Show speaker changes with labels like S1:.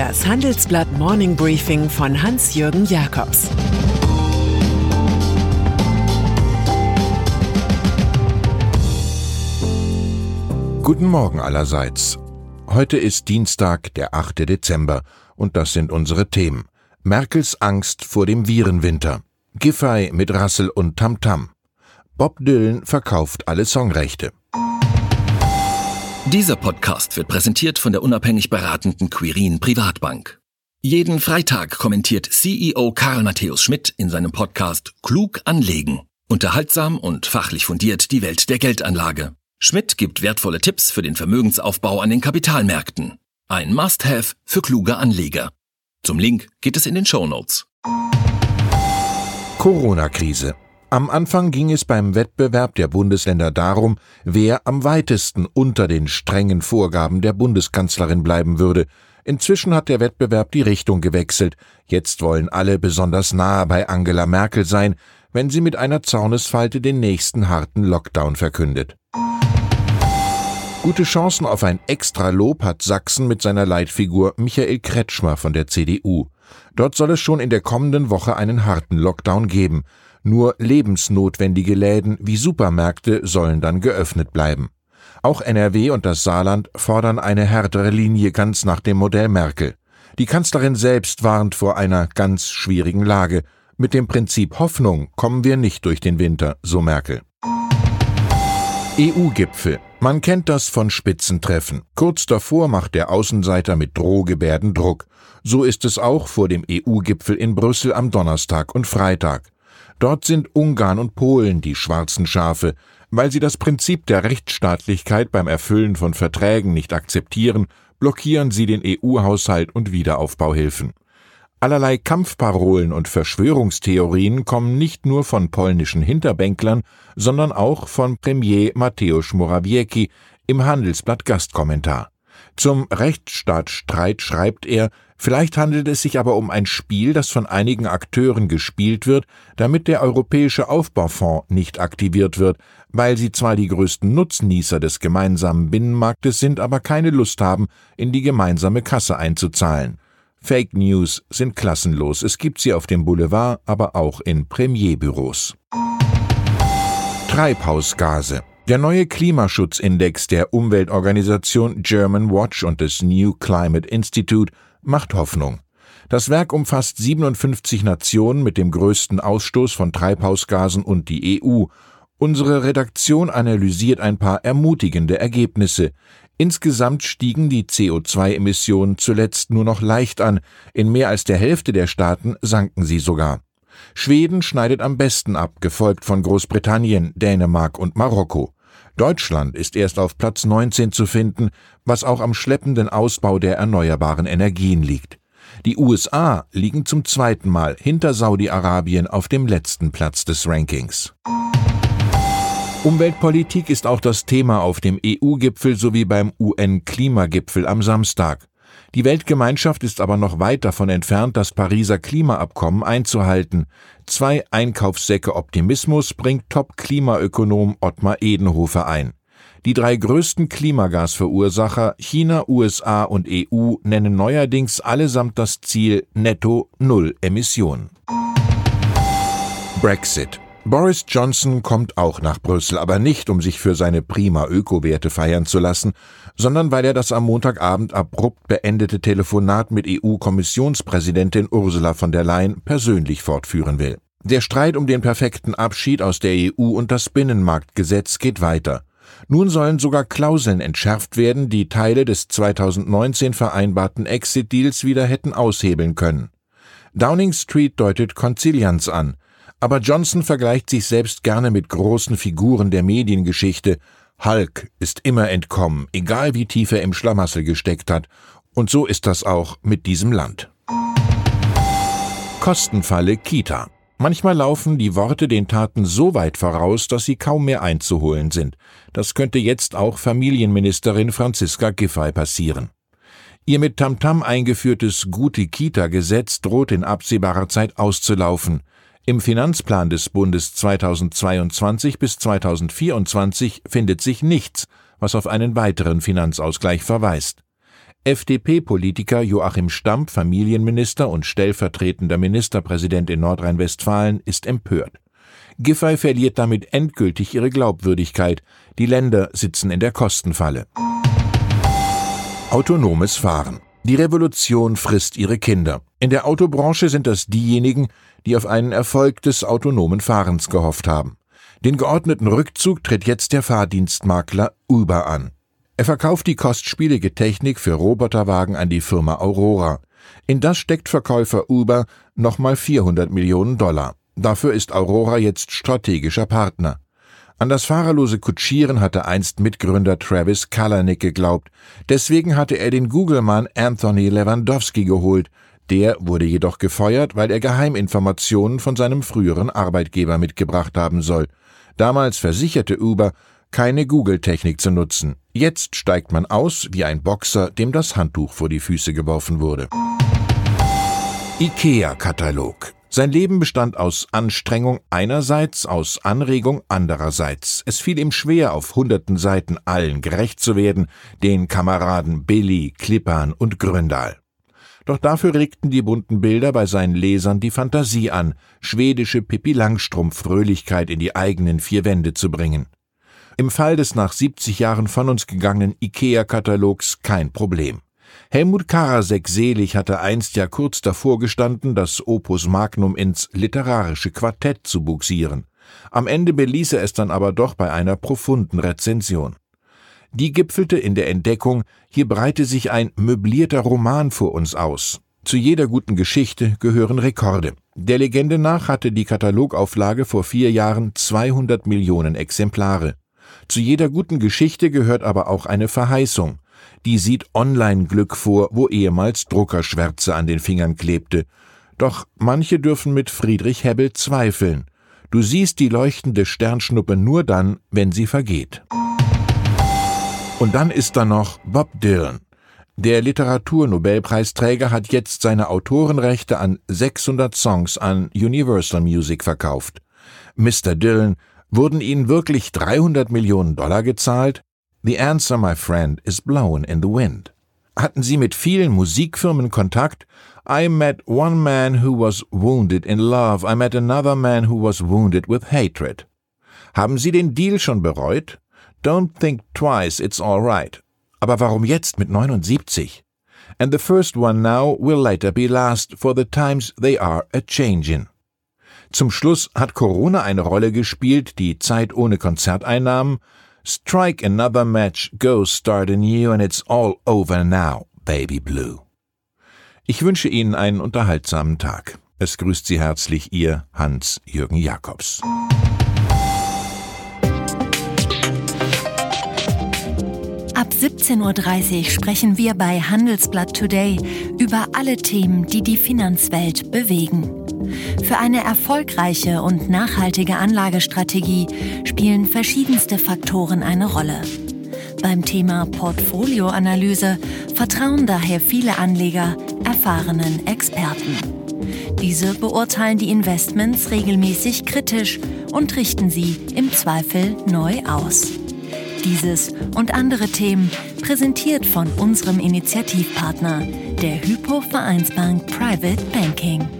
S1: Das Handelsblatt Morning Briefing von Hans-Jürgen Jakobs
S2: Guten Morgen allerseits. Heute ist Dienstag, der 8. Dezember, und das sind unsere Themen. Merkels Angst vor dem Virenwinter. Giffey mit Rassel und Tamtam. -Tam. Bob Dylan verkauft alle Songrechte.
S3: Dieser Podcast wird präsentiert von der unabhängig beratenden Quirin Privatbank. Jeden Freitag kommentiert CEO Karl Matthäus Schmidt in seinem Podcast Klug anlegen. Unterhaltsam und fachlich fundiert die Welt der Geldanlage. Schmidt gibt wertvolle Tipps für den Vermögensaufbau an den Kapitalmärkten. Ein Must-Have für kluge Anleger. Zum Link geht es in den Show Notes.
S2: Corona-Krise. Am Anfang ging es beim Wettbewerb der Bundesländer darum, wer am weitesten unter den strengen Vorgaben der Bundeskanzlerin bleiben würde. Inzwischen hat der Wettbewerb die Richtung gewechselt. Jetzt wollen alle besonders nahe bei Angela Merkel sein, wenn sie mit einer Zornesfalte den nächsten harten Lockdown verkündet. Gute Chancen auf ein Extra-Lob hat Sachsen mit seiner Leitfigur Michael Kretschmer von der CDU. Dort soll es schon in der kommenden Woche einen harten Lockdown geben. Nur lebensnotwendige Läden wie Supermärkte sollen dann geöffnet bleiben. Auch NRW und das Saarland fordern eine härtere Linie ganz nach dem Modell Merkel. Die Kanzlerin selbst warnt vor einer ganz schwierigen Lage. Mit dem Prinzip Hoffnung kommen wir nicht durch den Winter, so Merkel. EU-Gipfel. Man kennt das von Spitzentreffen. Kurz davor macht der Außenseiter mit Drohgebärden Druck. So ist es auch vor dem EU-Gipfel in Brüssel am Donnerstag und Freitag. Dort sind Ungarn und Polen die schwarzen Schafe, weil sie das Prinzip der Rechtsstaatlichkeit beim Erfüllen von Verträgen nicht akzeptieren, blockieren sie den EU-Haushalt und Wiederaufbauhilfen. Allerlei Kampfparolen und Verschwörungstheorien kommen nicht nur von polnischen Hinterbänklern, sondern auch von Premier Mateusz Morawiecki im Handelsblatt Gastkommentar. Zum Rechtsstaatsstreit schreibt er, vielleicht handelt es sich aber um ein Spiel, das von einigen Akteuren gespielt wird, damit der Europäische Aufbaufonds nicht aktiviert wird, weil sie zwar die größten Nutznießer des gemeinsamen Binnenmarktes sind, aber keine Lust haben, in die gemeinsame Kasse einzuzahlen. Fake News sind klassenlos, es gibt sie auf dem Boulevard, aber auch in Premierbüros. Treibhausgase der neue Klimaschutzindex der Umweltorganisation German Watch und des New Climate Institute macht Hoffnung. Das Werk umfasst 57 Nationen mit dem größten Ausstoß von Treibhausgasen und die EU. Unsere Redaktion analysiert ein paar ermutigende Ergebnisse. Insgesamt stiegen die CO2-Emissionen zuletzt nur noch leicht an, in mehr als der Hälfte der Staaten sanken sie sogar. Schweden schneidet am besten ab, gefolgt von Großbritannien, Dänemark und Marokko. Deutschland ist erst auf Platz 19 zu finden, was auch am schleppenden Ausbau der erneuerbaren Energien liegt. Die USA liegen zum zweiten Mal hinter Saudi-Arabien auf dem letzten Platz des Rankings. Umweltpolitik ist auch das Thema auf dem EU-Gipfel sowie beim UN-Klimagipfel am Samstag. Die Weltgemeinschaft ist aber noch weit davon entfernt, das Pariser Klimaabkommen einzuhalten. Zwei Einkaufssäcke Optimismus bringt Top-Klimaökonom Ottmar Edenhofer ein. Die drei größten Klimagasverursacher China, USA und EU nennen neuerdings allesamt das Ziel Netto Null Emissionen. Brexit Boris Johnson kommt auch nach Brüssel, aber nicht, um sich für seine prima Ökowerte feiern zu lassen, sondern weil er das am Montagabend abrupt beendete Telefonat mit EU-Kommissionspräsidentin Ursula von der Leyen persönlich fortführen will. Der Streit um den perfekten Abschied aus der EU und das Binnenmarktgesetz geht weiter. Nun sollen sogar Klauseln entschärft werden, die Teile des 2019 vereinbarten Exit-Deals wieder hätten aushebeln können. Downing Street deutet Konzilianz an, aber Johnson vergleicht sich selbst gerne mit großen Figuren der Mediengeschichte. Hulk ist immer entkommen, egal wie tief er im Schlamassel gesteckt hat. Und so ist das auch mit diesem Land. Kostenfalle Kita. Manchmal laufen die Worte den Taten so weit voraus, dass sie kaum mehr einzuholen sind. Das könnte jetzt auch Familienministerin Franziska Giffey passieren. Ihr mit Tamtam eingeführtes Gute-Kita-Gesetz droht in absehbarer Zeit auszulaufen. Im Finanzplan des Bundes 2022 bis 2024 findet sich nichts, was auf einen weiteren Finanzausgleich verweist. FDP-Politiker Joachim Stamp, Familienminister und stellvertretender Ministerpräsident in Nordrhein-Westfalen, ist empört. Giffey verliert damit endgültig ihre Glaubwürdigkeit. Die Länder sitzen in der Kostenfalle. Autonomes Fahren. Die Revolution frisst ihre Kinder. In der Autobranche sind das diejenigen, die auf einen Erfolg des autonomen Fahrens gehofft haben. Den geordneten Rückzug tritt jetzt der Fahrdienstmakler Uber an. Er verkauft die kostspielige Technik für Roboterwagen an die Firma Aurora. In das steckt Verkäufer Uber nochmal 400 Millionen Dollar. Dafür ist Aurora jetzt strategischer Partner. An das fahrerlose Kutschieren hatte einst Mitgründer Travis Kalanick geglaubt. Deswegen hatte er den Google-Mann Anthony Lewandowski geholt. Der wurde jedoch gefeuert, weil er Geheiminformationen von seinem früheren Arbeitgeber mitgebracht haben soll. Damals versicherte Uber, keine Google-Technik zu nutzen. Jetzt steigt man aus wie ein Boxer, dem das Handtuch vor die Füße geworfen wurde. IKEA-Katalog sein Leben bestand aus Anstrengung einerseits, aus Anregung andererseits. Es fiel ihm schwer, auf hunderten Seiten allen gerecht zu werden, den Kameraden Billy, Klippern und Gründal. Doch dafür regten die bunten Bilder bei seinen Lesern die Fantasie an, schwedische Pippi Langstrumpf-Fröhlichkeit in die eigenen vier Wände zu bringen. Im Fall des nach 70 Jahren von uns gegangenen IKEA-Katalogs kein Problem. Helmut Karasek selig hatte einst ja kurz davor gestanden, das Opus Magnum ins literarische Quartett zu buxieren. Am Ende beließ er es dann aber doch bei einer profunden Rezension. Die gipfelte in der Entdeckung, hier breite sich ein möblierter Roman vor uns aus. Zu jeder guten Geschichte gehören Rekorde. Der Legende nach hatte die Katalogauflage vor vier Jahren 200 Millionen Exemplare. Zu jeder guten Geschichte gehört aber auch eine Verheißung die sieht Online-Glück vor, wo ehemals Druckerschwärze an den Fingern klebte. Doch manche dürfen mit Friedrich Hebbel zweifeln. Du siehst die leuchtende Sternschnuppe nur dann, wenn sie vergeht. Und dann ist da noch Bob Dylan. Der Literaturnobelpreisträger hat jetzt seine Autorenrechte an 600 Songs an Universal Music verkauft. Mr. Dylan, wurden Ihnen wirklich 300 Millionen Dollar gezahlt? The answer, my friend, is blown in the wind. Hatten Sie mit vielen Musikfirmen Kontakt? I met one man who was wounded in love. I met another man who was wounded with hatred. Haben Sie den Deal schon bereut? Don't think twice, it's all right. Aber warum jetzt mit 79? And the first one now will later be last, for the times they are a changin'. Zum Schluss hat Corona eine Rolle gespielt, die Zeit ohne Konzerteinnahmen, Strike another match, go start anew, and it's all over now, Baby Blue. Ich wünsche Ihnen einen unterhaltsamen Tag. Es grüßt Sie herzlich Ihr Hans-Jürgen Jakobs.
S4: Ab 17.30 Uhr sprechen wir bei Handelsblatt Today über alle Themen, die die Finanzwelt bewegen. Für eine erfolgreiche und nachhaltige Anlagestrategie spielen verschiedenste Faktoren eine Rolle. Beim Thema Portfolioanalyse vertrauen daher viele Anleger erfahrenen Experten. Diese beurteilen die Investments regelmäßig kritisch und richten sie im Zweifel neu aus. Dieses und andere Themen präsentiert von unserem Initiativpartner, der Hypo Vereinsbank Private Banking.